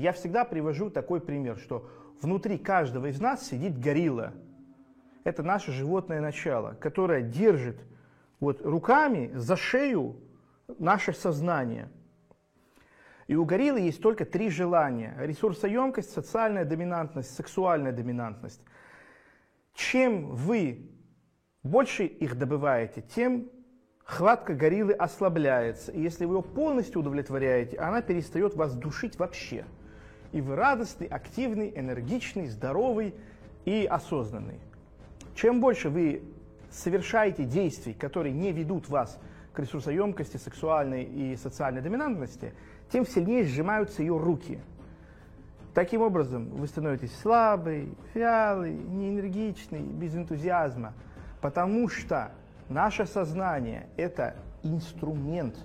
Я всегда привожу такой пример, что внутри каждого из нас сидит горилла. Это наше животное начало, которое держит вот руками за шею наше сознание. И у гориллы есть только три желания. Ресурсоемкость, социальная доминантность, сексуальная доминантность. Чем вы больше их добываете, тем хватка гориллы ослабляется. И если вы ее полностью удовлетворяете, она перестает вас душить вообще. И вы радостный, активный, энергичный, здоровый и осознанный. Чем больше вы совершаете действий, которые не ведут вас к ресурсоемкости, сексуальной и социальной доминантности, тем сильнее сжимаются ее руки. Таким образом, вы становитесь слабый, вялый, неэнергичный, без энтузиазма, потому что наше сознание – это инструмент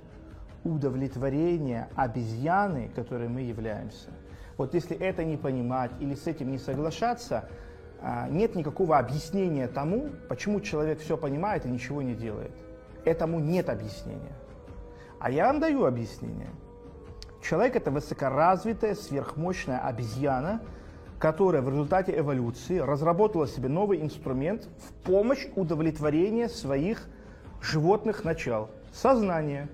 удовлетворения обезьяны, которой мы являемся. Вот если это не понимать или с этим не соглашаться, а, нет никакого объяснения тому, почему человек все понимает и ничего не делает. Этому нет объяснения. А я вам даю объяснение. Человек – это высокоразвитая, сверхмощная обезьяна, которая в результате эволюции разработала себе новый инструмент в помощь удовлетворения своих животных начал – сознания.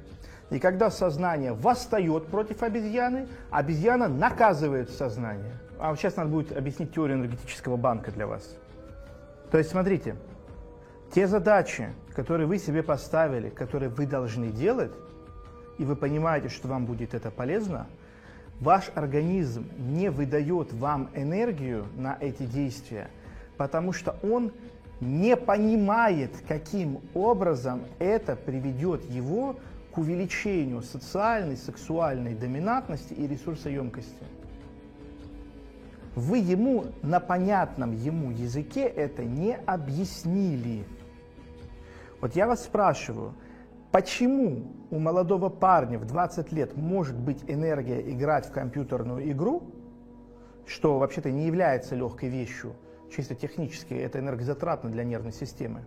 И когда сознание восстает против обезьяны, обезьяна наказывает сознание. А сейчас надо будет объяснить теорию энергетического банка для вас. То есть, смотрите, те задачи, которые вы себе поставили, которые вы должны делать, и вы понимаете, что вам будет это полезно, ваш организм не выдает вам энергию на эти действия, потому что он не понимает, каким образом это приведет его к увеличению социальной, сексуальной доминантности и ресурсоемкости. Вы ему на понятном ему языке это не объяснили. Вот я вас спрашиваю, почему у молодого парня в 20 лет может быть энергия играть в компьютерную игру, что вообще-то не является легкой вещью, чисто технически это энергозатратно для нервной системы,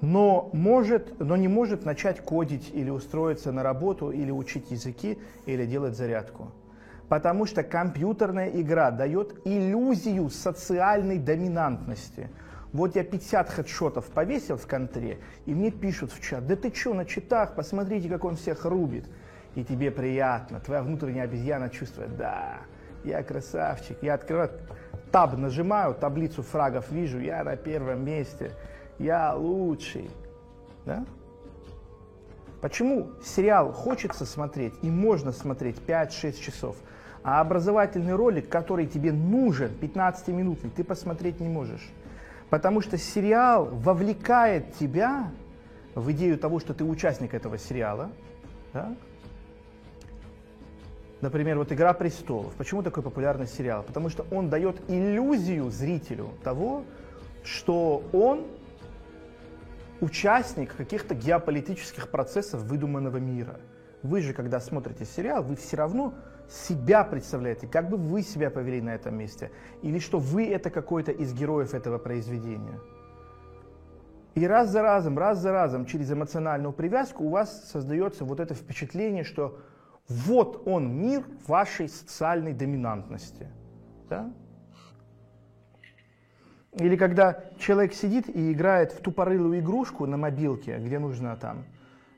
но, может, но не может начать кодить или устроиться на работу, или учить языки, или делать зарядку. Потому что компьютерная игра дает иллюзию социальной доминантности. Вот я 50 хедшотов повесил в контре, и мне пишут в чат, да ты что, на читах, посмотрите, как он всех рубит. И тебе приятно, твоя внутренняя обезьяна чувствует, да, я красавчик, я открываю таб, нажимаю, таблицу фрагов вижу, я на первом месте – я лучший. Да? Почему сериал хочется смотреть и можно смотреть 5-6 часов, а образовательный ролик, который тебе нужен, 15-минутный, ты посмотреть не можешь? Потому что сериал вовлекает тебя в идею того, что ты участник этого сериала. Да? Например, вот «Игра престолов». Почему такой популярный сериал? Потому что он дает иллюзию зрителю того, что он участник каких-то геополитических процессов выдуманного мира. Вы же, когда смотрите сериал, вы все равно себя представляете, как бы вы себя повели на этом месте, или что вы это какой-то из героев этого произведения. И раз за разом, раз за разом, через эмоциональную привязку у вас создается вот это впечатление, что вот он мир вашей социальной доминантности. Да? Или когда человек сидит и играет в тупорылую игрушку на мобилке, где нужно там,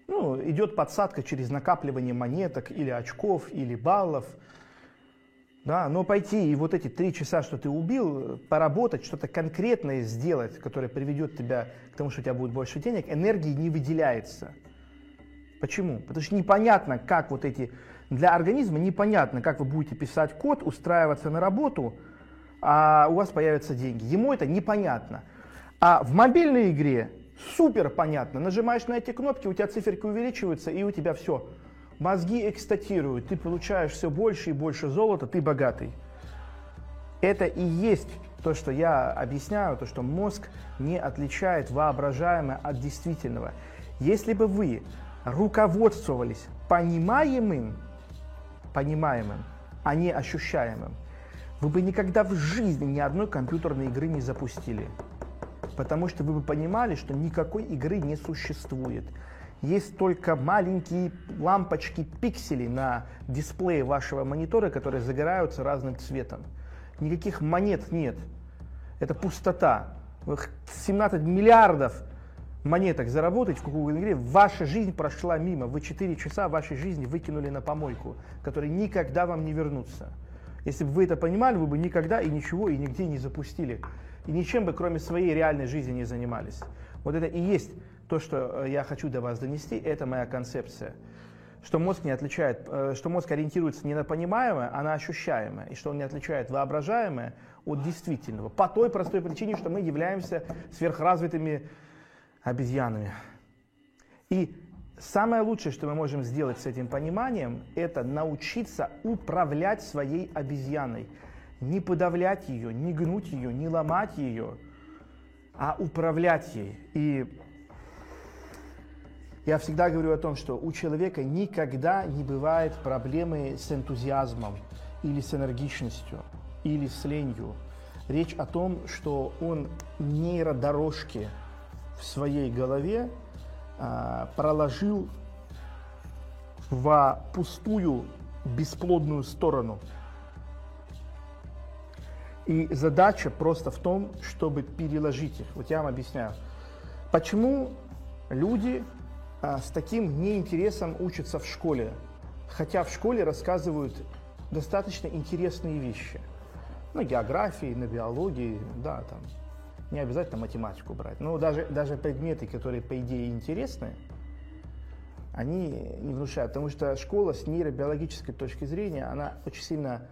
ну, идет подсадка через накапливание монеток или очков, или баллов, да, но пойти и вот эти три часа, что ты убил, поработать, что-то конкретное сделать, которое приведет тебя к тому, что у тебя будет больше денег, энергии не выделяется. Почему? Потому что непонятно, как вот эти... Для организма непонятно, как вы будете писать код, устраиваться на работу – а у вас появятся деньги. Ему это непонятно. А в мобильной игре супер понятно. Нажимаешь на эти кнопки, у тебя циферки увеличиваются, и у тебя все. Мозги экстатируют, ты получаешь все больше и больше золота, ты богатый. Это и есть то, что я объясняю, то, что мозг не отличает воображаемое от действительного. Если бы вы руководствовались понимаемым, понимаемым, а не ощущаемым, вы бы никогда в жизни ни одной компьютерной игры не запустили. Потому что вы бы понимали, что никакой игры не существует. есть только маленькие лампочки пикселей на дисплее вашего монитора, которые загораются разным цветом. Никаких монет нет. Это пустота. 17 миллиардов монеток заработать в какой-то игре, ваша жизнь прошла мимо. Вы 4 часа вашей жизни выкинули на помойку, которые никогда вам не вернутся. Если бы вы это понимали, вы бы никогда и ничего и нигде не запустили. И ничем бы, кроме своей реальной жизни, не занимались. Вот это и есть то, что э, я хочу до вас донести, это моя концепция. Что мозг не отличает, э, что мозг ориентируется не на понимаемое, а на ощущаемое. И что он не отличает воображаемое от действительного. По той простой причине, что мы являемся сверхразвитыми обезьянами. И самое лучшее, что мы можем сделать с этим пониманием, это научиться управлять своей обезьяной. Не подавлять ее, не гнуть ее, не ломать ее, а управлять ей. И я всегда говорю о том, что у человека никогда не бывает проблемы с энтузиазмом или с энергичностью, или с ленью. Речь о том, что он нейродорожки в своей голове проложил в пустую бесплодную сторону. И задача просто в том, чтобы переложить их. Вот я вам объясняю. Почему люди а, с таким неинтересом учатся в школе, хотя в школе рассказывают достаточно интересные вещи. На географии, на биологии, да, там, не обязательно математику брать. Но даже, даже предметы, которые, по идее, интересны, они не внушают, потому что школа с нейробиологической точки зрения, она очень сильно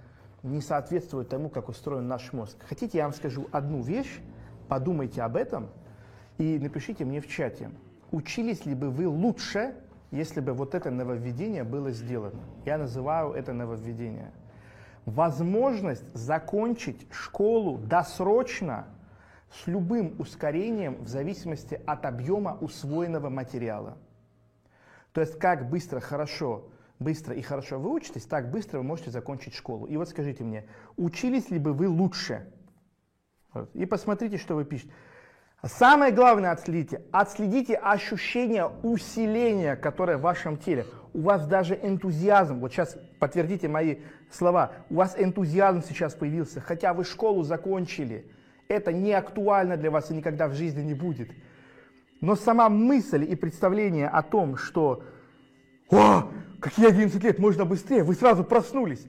не соответствует тому, как устроен наш мозг. Хотите, я вам скажу одну вещь, подумайте об этом и напишите мне в чате, учились ли бы вы лучше, если бы вот это нововведение было сделано. Я называю это нововведение. Возможность закончить школу досрочно с любым ускорением в зависимости от объема усвоенного материала. То есть как быстро, хорошо, быстро и хорошо вы учитесь, так быстро вы можете закончить школу. И вот скажите мне, учились ли бы вы лучше? Вот. И посмотрите, что вы пишете. Самое главное отследите. Отследите ощущение усиления, которое в вашем теле. У вас даже энтузиазм, вот сейчас подтвердите мои слова, у вас энтузиазм сейчас появился, хотя вы школу закончили. Это не актуально для вас и никогда в жизни не будет. Но сама мысль и представление о том, что «О, какие 11 лет, можно быстрее!» Вы сразу проснулись.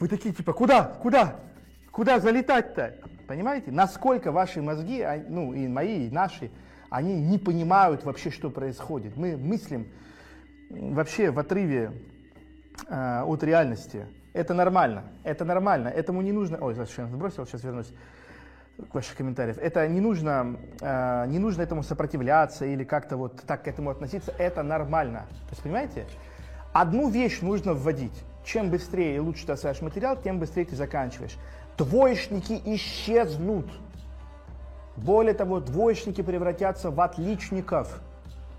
Вы такие типа «Куда? Куда? Куда залетать-то?» Понимаете? Насколько ваши мозги, а, ну и мои, и наши, они не понимают вообще, что происходит. Мы мыслим вообще в отрыве э, от реальности. Это нормально, это нормально, этому не нужно... Ой, зачем сбросил, сейчас вернусь ваших комментариев. Это не нужно, э, не нужно этому сопротивляться или как-то вот так к этому относиться. Это нормально. То есть, понимаете? Одну вещь нужно вводить. Чем быстрее и лучше ты осваиваешь материал, тем быстрее ты заканчиваешь. Двоечники исчезнут. Более того, двоечники превратятся в отличников.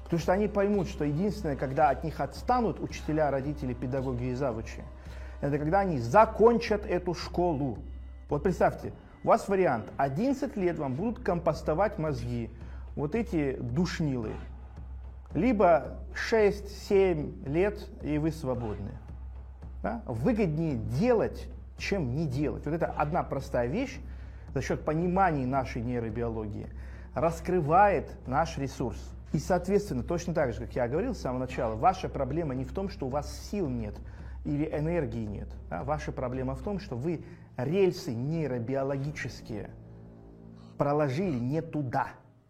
Потому что они поймут, что единственное, когда от них отстанут учителя, родители, педагоги и завучи, это когда они закончат эту школу. Вот представьте, у вас вариант. 11 лет вам будут компостовать мозги, вот эти душнилы. Либо 6-7 лет, и вы свободны. Да? Выгоднее делать чем не делать. Вот это одна простая вещь за счет понимания нашей нейробиологии раскрывает наш ресурс. И, соответственно, точно так же, как я говорил с самого начала, ваша проблема не в том, что у вас сил нет или энергии нет. Да? Ваша проблема в том, что вы рельсы нейробиологические проложили не туда,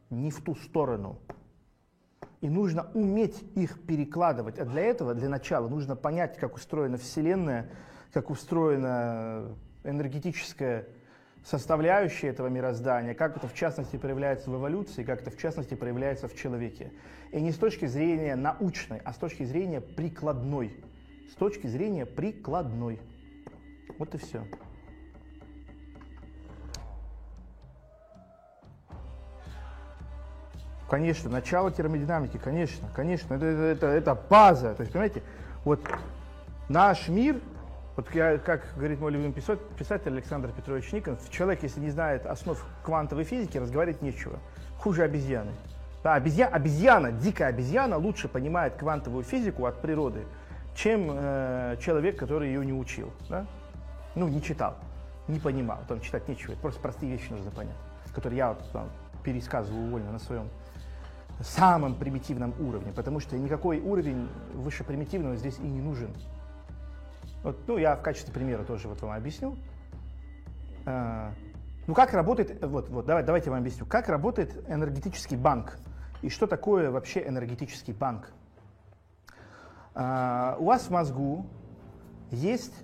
не в ту сторону. И нужно уметь их перекладывать. А для этого, для начала, нужно понять, как устроена Вселенная, как устроена энергетическая составляющая этого мироздания, как это в частности проявляется в эволюции, как это в частности проявляется в человеке. И не с точки зрения научной, а с точки зрения прикладной. С точки зрения прикладной. Вот и все. Конечно, начало термодинамики, конечно, конечно, это, это, это, база. То есть, понимаете, вот наш мир вот я, как говорит мой любимый писатель Александр Петрович Никон, человек, если не знает основ квантовой физики, разговаривать нечего. Хуже обезьяны. Да, обезьяна, обезьяна, дикая обезьяна лучше понимает квантовую физику от природы, чем э, человек, который ее не учил. Да? Ну, не читал, не понимал, там читать нечего, просто простые вещи нужно понять, которые я вот, там, пересказываю вольно на своем самом примитивном уровне, потому что никакой уровень выше примитивного здесь и не нужен. Вот, ну, я в качестве примера тоже вот вам объясню. А, ну, как работает, вот, вот, давай, давайте я вам объясню, как работает энергетический банк и что такое вообще энергетический банк. А, у вас в мозгу есть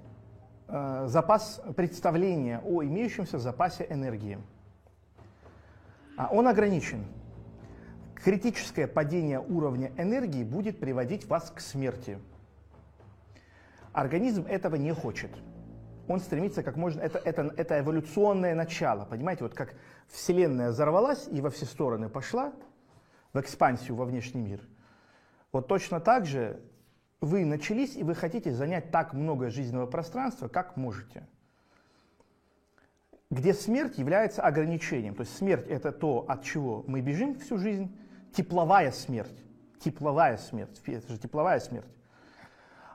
а, запас представления о имеющемся запасе энергии. А он ограничен. Критическое падение уровня энергии будет приводить вас к смерти. Организм этого не хочет. Он стремится как можно... Это, это, это эволюционное начало. Понимаете, вот как Вселенная взорвалась и во все стороны пошла, в экспансию во внешний мир. Вот точно так же вы начались, и вы хотите занять так много жизненного пространства, как можете где смерть является ограничением. То есть смерть это то, от чего мы бежим всю жизнь, тепловая смерть. Тепловая смерть, это же тепловая смерть.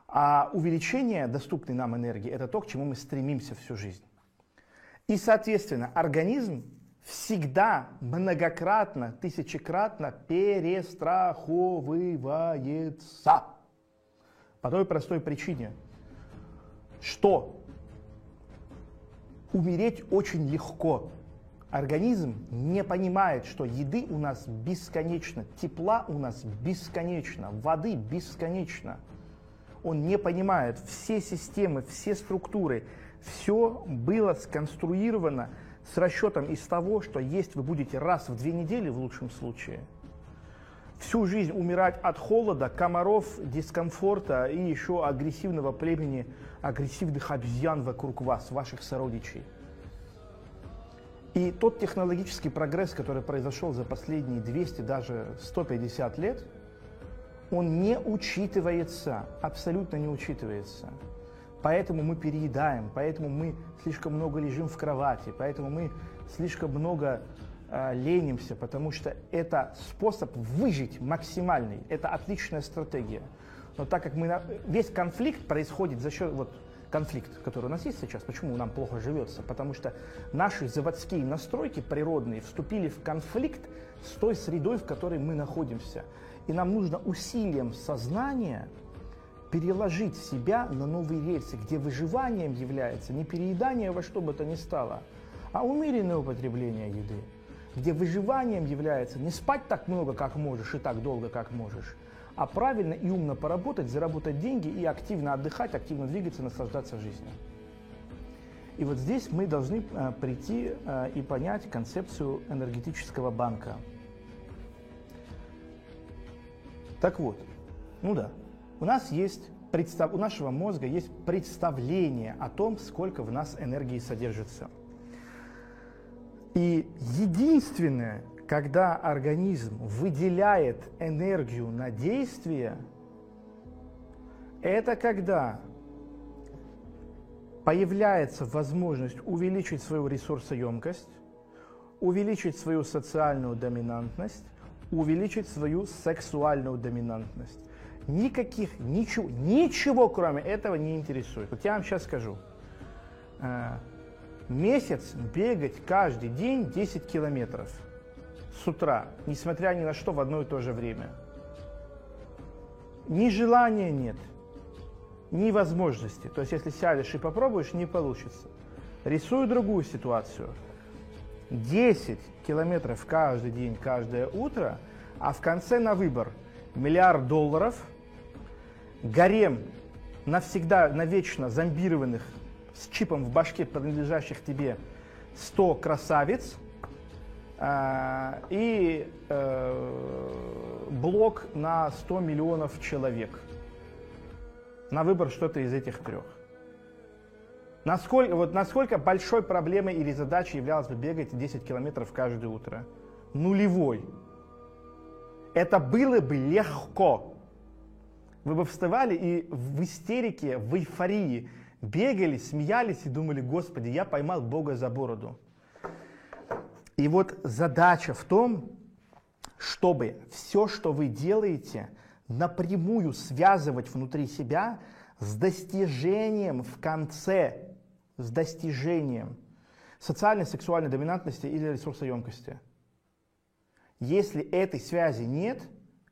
А увеличение доступной нам энергии это то, к чему мы стремимся всю жизнь. И, соответственно, организм всегда многократно, тысячекратно перестраховывается. По той простой причине, что умереть очень легко. Организм не понимает, что еды у нас бесконечно, тепла у нас бесконечно, воды бесконечно. Он не понимает все системы, все структуры. Все было сконструировано с расчетом из того, что есть вы будете раз в две недели в лучшем случае. Всю жизнь умирать от холода, комаров, дискомфорта и еще агрессивного племени агрессивных обезьян вокруг вас, ваших сородичей. И тот технологический прогресс, который произошел за последние 200, даже 150 лет, он не учитывается, абсолютно не учитывается. Поэтому мы переедаем, поэтому мы слишком много лежим в кровати, поэтому мы слишком много э, ленимся, потому что это способ выжить максимальный, это отличная стратегия. Но так как мы, весь конфликт происходит за счет, вот конфликт, который у нас есть сейчас, почему нам плохо живется? Потому что наши заводские настройки природные вступили в конфликт с той средой, в которой мы находимся. И нам нужно усилием сознания переложить себя на новые рельсы, где выживанием является не переедание во что бы то ни стало, а умеренное употребление еды, где выживанием является не спать так много, как можешь, и так долго, как можешь, а правильно и умно поработать, заработать деньги и активно отдыхать, активно двигаться, наслаждаться жизнью. И вот здесь мы должны э, прийти э, и понять концепцию энергетического банка. Так вот, ну да, у нас есть представ... у нашего мозга есть представление о том, сколько в нас энергии содержится. И единственное, когда организм выделяет энергию на действие, это когда появляется возможность увеличить свою ресурсоемкость, увеличить свою социальную доминантность, увеличить свою сексуальную доминантность. Никаких, ничего, ничего кроме этого не интересует. Вот я вам сейчас скажу. Э, месяц бегать каждый день 10 километров – с утра, несмотря ни на что, в одно и то же время. Ни желания нет, ни возможности. То есть, если сядешь и попробуешь, не получится. Рисую другую ситуацию. 10 километров каждый день, каждое утро, а в конце на выбор миллиард долларов, гарем навсегда, навечно зомбированных с чипом в башке, принадлежащих тебе 100 красавиц – и э, блок на 100 миллионов человек. На выбор что-то из этих трех. Насколько, вот насколько большой проблемой или задачей являлось бы бегать 10 километров каждое утро? Нулевой. Это было бы легко. Вы бы вставали и в истерике, в эйфории бегали, смеялись и думали, Господи, я поймал Бога за бороду. И вот задача в том, чтобы все, что вы делаете, напрямую связывать внутри себя с достижением в конце, с достижением социальной, сексуальной доминантности или ресурсоемкости. Если этой связи нет,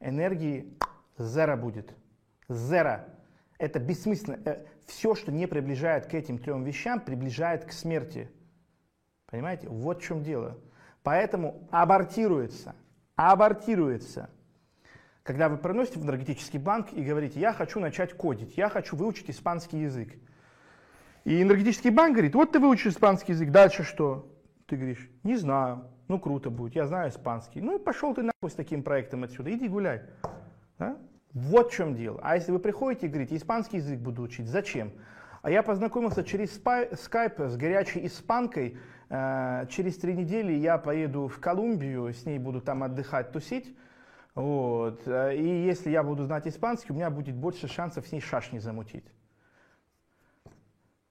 энергии зеро будет. Зеро. Это бессмысленно. Э, Все, что не приближает к этим трем вещам, приближает к смерти. Понимаете? Вот в чем дело. Поэтому абортируется. Абортируется. Когда вы приносите в энергетический банк и говорите, я хочу начать кодить, я хочу выучить испанский язык. И энергетический банк говорит, вот ты выучишь испанский язык, дальше что? Ты говоришь, не знаю, ну круто будет, я знаю испанский. Ну и пошел ты нахуй с таким проектом отсюда, иди гуляй. Да? Вот в чем дело. А если вы приходите и говорите, испанский язык буду учить, зачем? А я познакомился через скайп с горячей испанкой. Э, через три недели я поеду в Колумбию, с ней буду там отдыхать, тусить. Вот. Э, и если я буду знать испанский, у меня будет больше шансов с ней шашни замутить.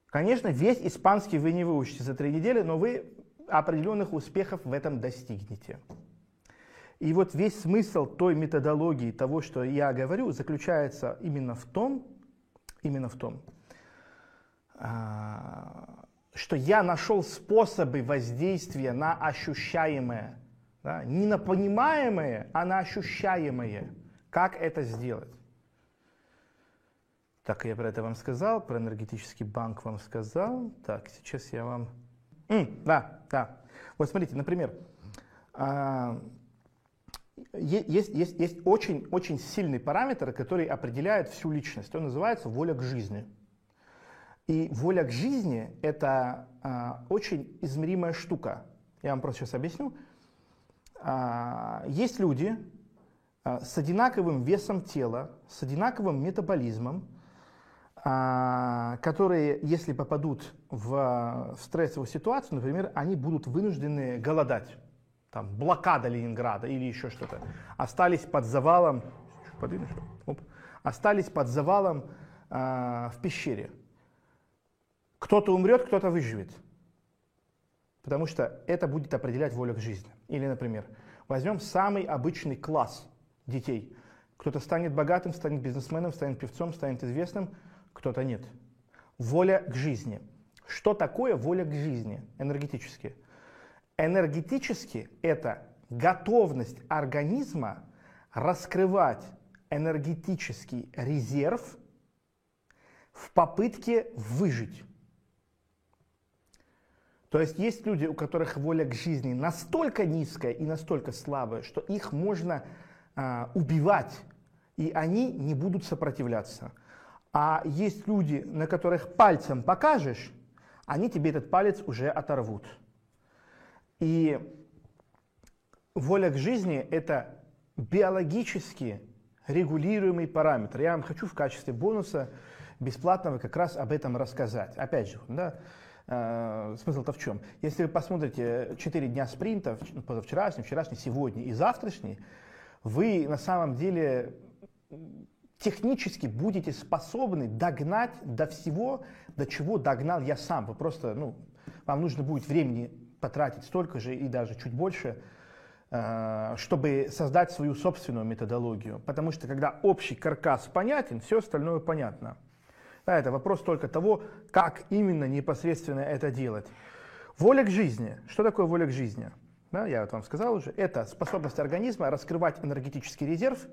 Конечно, весь испанский вы не выучите за три недели, но вы определенных успехов в этом достигнете. И вот весь смысл той методологии, того, что я говорю, заключается именно в том, именно в том, а, что я нашел способы воздействия на ощущаемое, да, не на понимаемое, а на ощущаемое. Как это сделать? Так, я про это вам сказал, про энергетический банк вам сказал. Так, сейчас я вам... М, да, да. Вот смотрите, например, а, есть, есть, есть очень, очень сильный параметр, который определяет всю личность. Он называется воля к жизни. И воля к жизни – это а, очень измеримая штука. Я вам просто сейчас объясню. А, есть люди а, с одинаковым весом тела, с одинаковым метаболизмом, а, которые, если попадут в, в стрессовую ситуацию, например, они будут вынуждены голодать там, блокада Ленинграда или еще что-то, остались под завалом, Оп, остались под завалом э, в пещере. Кто-то умрет, кто-то выживет. Потому что это будет определять волю к жизни. Или, например, возьмем самый обычный класс детей. Кто-то станет богатым, станет бизнесменом, станет певцом, станет известным, кто-то нет. Воля к жизни. Что такое воля к жизни энергетически? Энергетически это готовность организма раскрывать энергетический резерв в попытке выжить. То есть есть люди, у которых воля к жизни настолько низкая и настолько слабая, что их можно а, убивать, и они не будут сопротивляться. А есть люди, на которых пальцем покажешь, они тебе этот палец уже оторвут. И воля к жизни – это биологически регулируемый параметр. Я вам хочу в качестве бонуса бесплатного как раз об этом рассказать. Опять же, да, смысл-то в чем? Если вы посмотрите 4 дня спринтов, позавчерашний, вчерашний, сегодня и завтрашний, вы на самом деле технически будете способны догнать до всего, до чего догнал я сам. Вы просто, ну, вам нужно будет времени потратить столько же и даже чуть больше, э, чтобы создать свою собственную методологию. Потому что когда общий каркас понятен, все остальное понятно. Да, это вопрос только того, как именно непосредственно это делать. Воля к жизни. Что такое воля к жизни? Да, я вот вам сказал уже. Это способность организма раскрывать энергетический резерв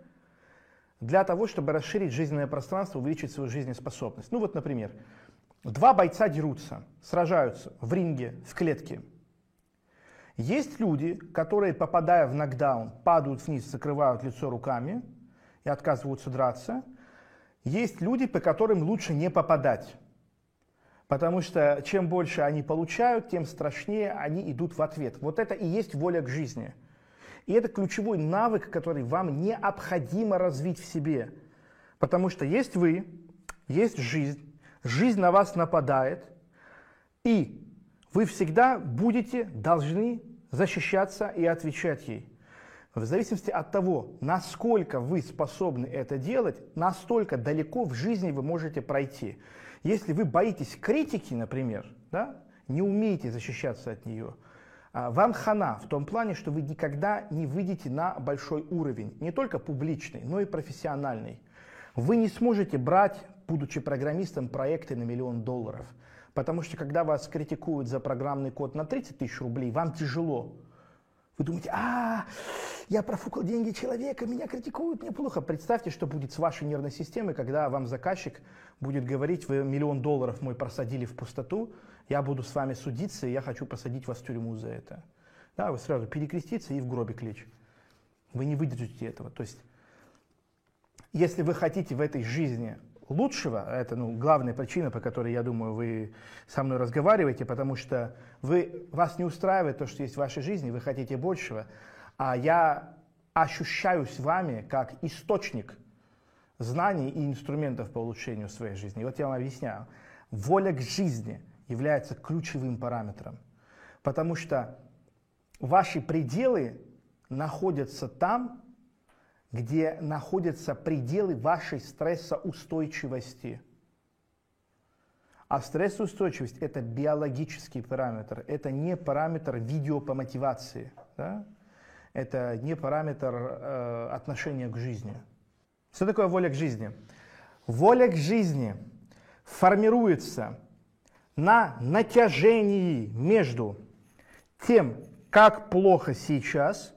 для того, чтобы расширить жизненное пространство, увеличить свою жизнеспособность. Ну вот, например, два бойца дерутся, сражаются в ринге, в клетке – есть люди, которые, попадая в нокдаун, падают вниз, закрывают лицо руками и отказываются драться. Есть люди, по которым лучше не попадать. Потому что чем больше они получают, тем страшнее они идут в ответ. Вот это и есть воля к жизни. И это ключевой навык, который вам необходимо развить в себе. Потому что есть вы, есть жизнь, жизнь на вас нападает, и вы всегда будете должны защищаться и отвечать ей. В зависимости от того, насколько вы способны это делать, настолько далеко в жизни вы можете пройти. Если вы боитесь критики, например, да, не умеете защищаться от нее, а, вам хана в том плане, что вы никогда не выйдете на большой уровень, не только публичный, но и профессиональный. Вы не сможете брать, будучи программистом, проекты на миллион долларов. Потому что когда вас критикуют за программный код на 30 тысяч рублей, вам тяжело. Вы думаете, а, я профукал деньги человека, меня критикуют, мне плохо. Представьте, что будет с вашей нервной системой, когда вам заказчик будет говорить, вы миллион долларов мой просадили в пустоту, я буду с вами судиться, и я хочу посадить вас в тюрьму за это. Да, вы сразу перекреститься и в гробик лечь. Вы не выдержите этого. То есть, если вы хотите в этой жизни лучшего, это ну, главная причина, по которой, я думаю, вы со мной разговариваете, потому что вы, вас не устраивает то, что есть в вашей жизни, вы хотите большего, а я ощущаюсь вами как источник знаний и инструментов по улучшению своей жизни. И вот я вам объясняю. Воля к жизни – является ключевым параметром. Потому что ваши пределы находятся там, где находятся пределы вашей стрессоустойчивости. А стрессоустойчивость – это биологический параметр, это не параметр видео по мотивации, да? это не параметр э, отношения к жизни. Что такое воля к жизни? Воля к жизни формируется на натяжении между тем, как плохо сейчас,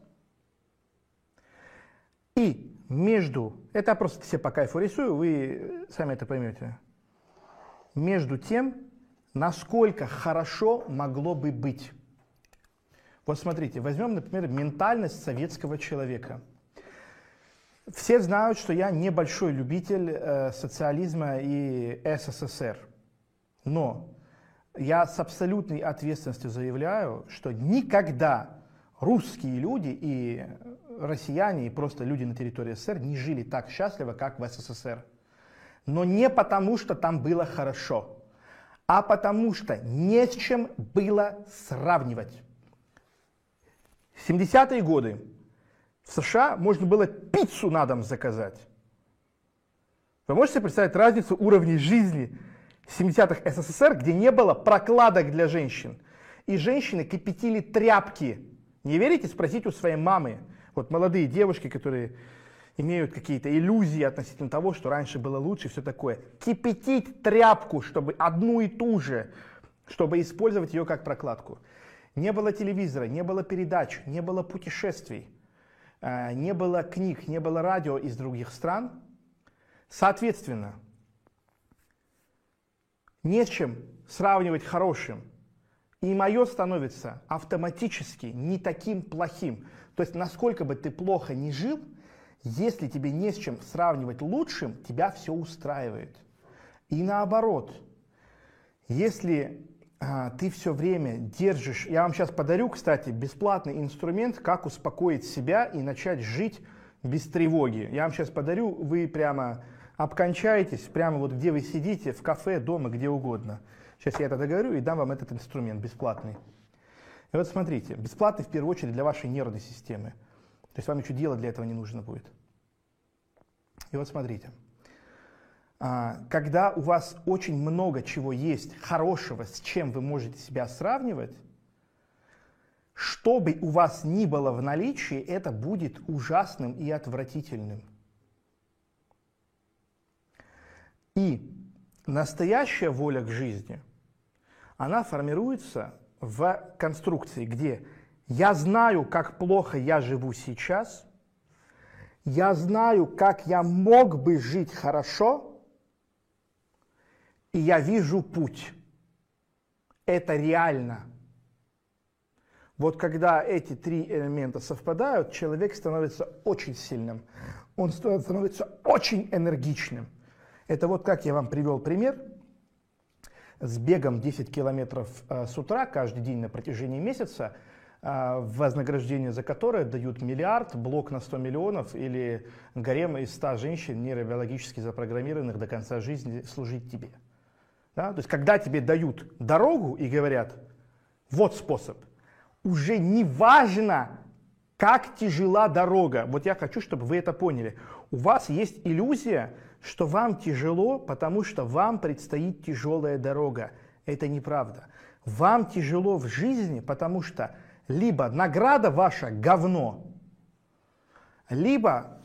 и между, это просто все по кайфу рисую, вы сами это поймете, между тем, насколько хорошо могло бы быть. Вот смотрите, возьмем, например, ментальность советского человека. Все знают, что я небольшой любитель э, социализма и СССР. Но я с абсолютной ответственностью заявляю, что никогда русские люди и россияне, и просто люди на территории СССР не жили так счастливо, как в СССР. Но не потому, что там было хорошо, а потому что не с чем было сравнивать. 70-е годы в США можно было пиццу на дом заказать. Вы можете представить разницу уровней жизни 70-х СССР, где не было прокладок для женщин. И женщины кипятили тряпки. Не верите? Спросите у своей мамы. Вот молодые девушки, которые имеют какие-то иллюзии относительно того, что раньше было лучше, все такое. Кипятить тряпку, чтобы одну и ту же, чтобы использовать ее как прокладку. Не было телевизора, не было передач, не было путешествий, э, не было книг, не было радио из других стран. Соответственно, не с чем сравнивать хорошим. И мое становится автоматически не таким плохим. То есть, насколько бы ты плохо не жил, если тебе не с чем сравнивать лучшим, тебя все устраивает. И наоборот, если а, ты все время держишь, я вам сейчас подарю, кстати, бесплатный инструмент, как успокоить себя и начать жить без тревоги. Я вам сейчас подарю, вы прямо обкончаетесь прямо вот где вы сидите, в кафе, дома, где угодно. Сейчас я это договорю и дам вам этот инструмент бесплатный. И вот смотрите, бесплатный в первую очередь для вашей нервной системы. То есть вам ничего делать для этого не нужно будет. И вот смотрите, а, когда у вас очень много чего есть хорошего, с чем вы можете себя сравнивать, что бы у вас ни было в наличии, это будет ужасным и отвратительным. И настоящая воля к жизни, она формируется в конструкции, где я знаю, как плохо я живу сейчас, я знаю, как я мог бы жить хорошо, и я вижу путь. Это реально. Вот когда эти три элемента совпадают, человек становится очень сильным, он становится очень энергичным. Это вот как я вам привел пример с бегом 10 километров э, с утра каждый день на протяжении месяца, э, вознаграждение за которое дают миллиард, блок на 100 миллионов или гарем из 100 женщин, нейробиологически запрограммированных до конца жизни служить тебе. Да? То есть, когда тебе дают дорогу и говорят, вот способ, уже не важно, как тяжела дорога. Вот я хочу, чтобы вы это поняли. У вас есть иллюзия, что вам тяжело, потому что вам предстоит тяжелая дорога. Это неправда. Вам тяжело в жизни, потому что либо награда ваша говно, либо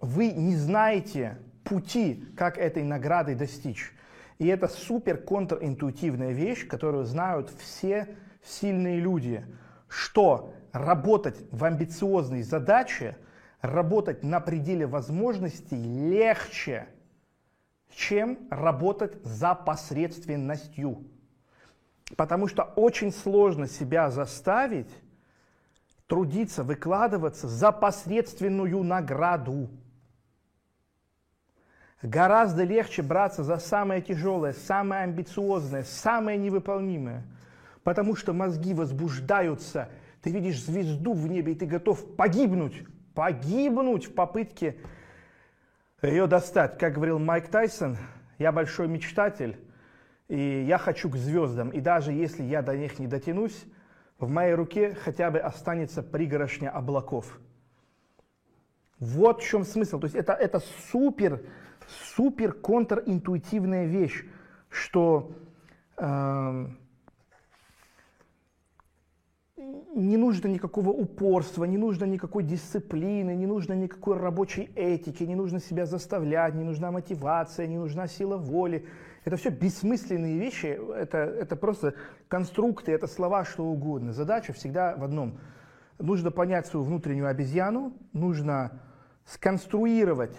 вы не знаете пути, как этой награды достичь. И это супер контринтуитивная вещь, которую знают все сильные люди, что работать в амбициозной задаче, работать на пределе возможностей легче, чем работать за посредственностью. Потому что очень сложно себя заставить трудиться, выкладываться за посредственную награду. Гораздо легче браться за самое тяжелое, самое амбициозное, самое невыполнимое. Потому что мозги возбуждаются, ты видишь звезду в небе, и ты готов погибнуть, погибнуть в попытке ее достать. Как говорил Майк Тайсон, я большой мечтатель, и я хочу к звездам. И даже если я до них не дотянусь, в моей руке хотя бы останется пригорошня облаков. Вот в чем смысл. То есть это, это супер, супер контринтуитивная вещь, что э, не нужно никакого упорства, не нужно никакой дисциплины, не нужно никакой рабочей этики, не нужно себя заставлять, не нужна мотивация, не нужна сила воли. Это все бессмысленные вещи, это, это просто конструкты, это слова, что угодно. Задача всегда в одном. Нужно понять свою внутреннюю обезьяну, нужно сконструировать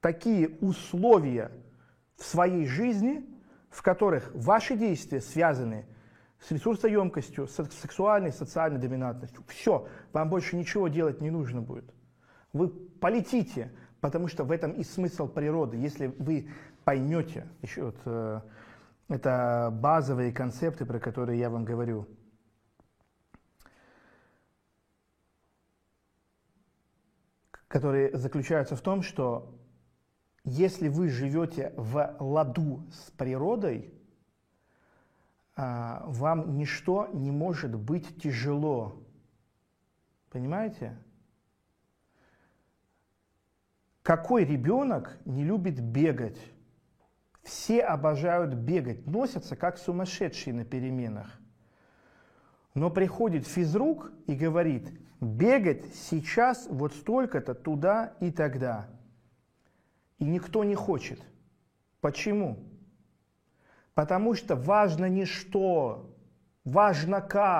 такие условия в своей жизни, в которых ваши действия связаны с ресурсоемкостью, с сексуальной, социальной доминантностью. Все, вам больше ничего делать не нужно будет. Вы полетите, потому что в этом и смысл природы. Если вы поймете, еще вот, э, это базовые концепты, про которые я вам говорю. которые заключаются в том, что если вы живете в ладу с природой, вам ничто не может быть тяжело. Понимаете? Какой ребенок не любит бегать? Все обожают бегать, носятся как сумасшедшие на переменах. Но приходит физрук и говорит, бегать сейчас вот столько-то туда и тогда. И никто не хочет. Почему? Потому что важно не что, важно как.